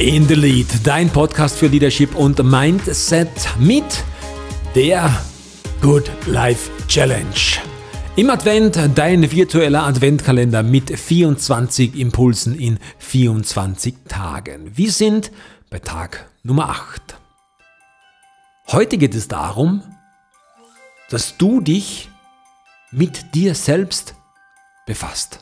in the Lead, dein Podcast für Leadership und Mindset mit der Good Life Challenge. Im Advent dein virtueller Adventkalender mit 24 Impulsen in 24 Tagen. Wir sind bei Tag Nummer 8. Heute geht es darum, dass du dich mit dir selbst befasst.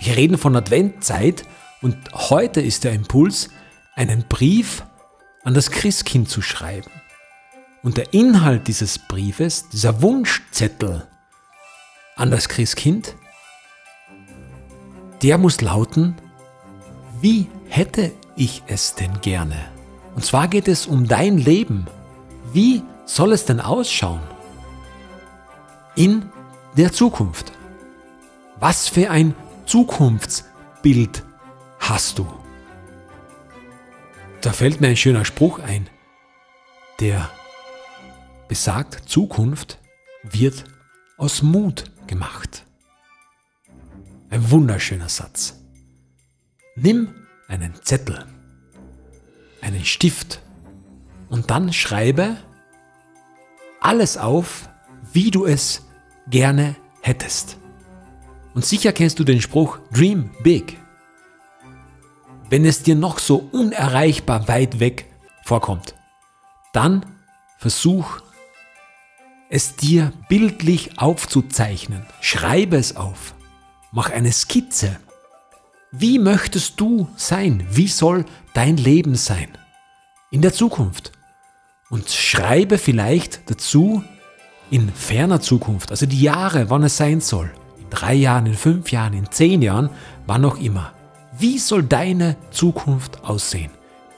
Wir reden von Adventzeit und heute ist der Impuls, einen Brief an das Christkind zu schreiben. Und der Inhalt dieses Briefes, dieser Wunschzettel an das Christkind, der muss lauten, wie hätte ich es denn gerne? Und zwar geht es um dein Leben. Wie soll es denn ausschauen? In der Zukunft. Was für ein Zukunftsbild hast du? Da fällt mir ein schöner Spruch ein, der besagt, Zukunft wird aus Mut gemacht. Ein wunderschöner Satz. Nimm einen Zettel, einen Stift und dann schreibe alles auf, wie du es gerne hättest. Und sicher kennst du den Spruch Dream Big wenn es dir noch so unerreichbar weit weg vorkommt, dann versuch es dir bildlich aufzuzeichnen. Schreibe es auf. Mach eine Skizze. Wie möchtest du sein? Wie soll dein Leben sein? In der Zukunft. Und schreibe vielleicht dazu in ferner Zukunft, also die Jahre, wann es sein soll. In drei Jahren, in fünf Jahren, in zehn Jahren, wann auch immer. Wie soll deine Zukunft aussehen?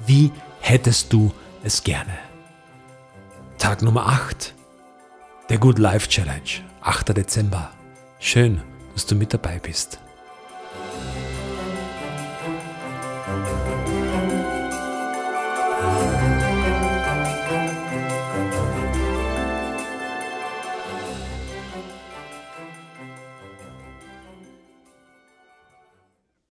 Wie hättest du es gerne? Tag Nummer 8 der Good Life Challenge, 8. Dezember. Schön, dass du mit dabei bist.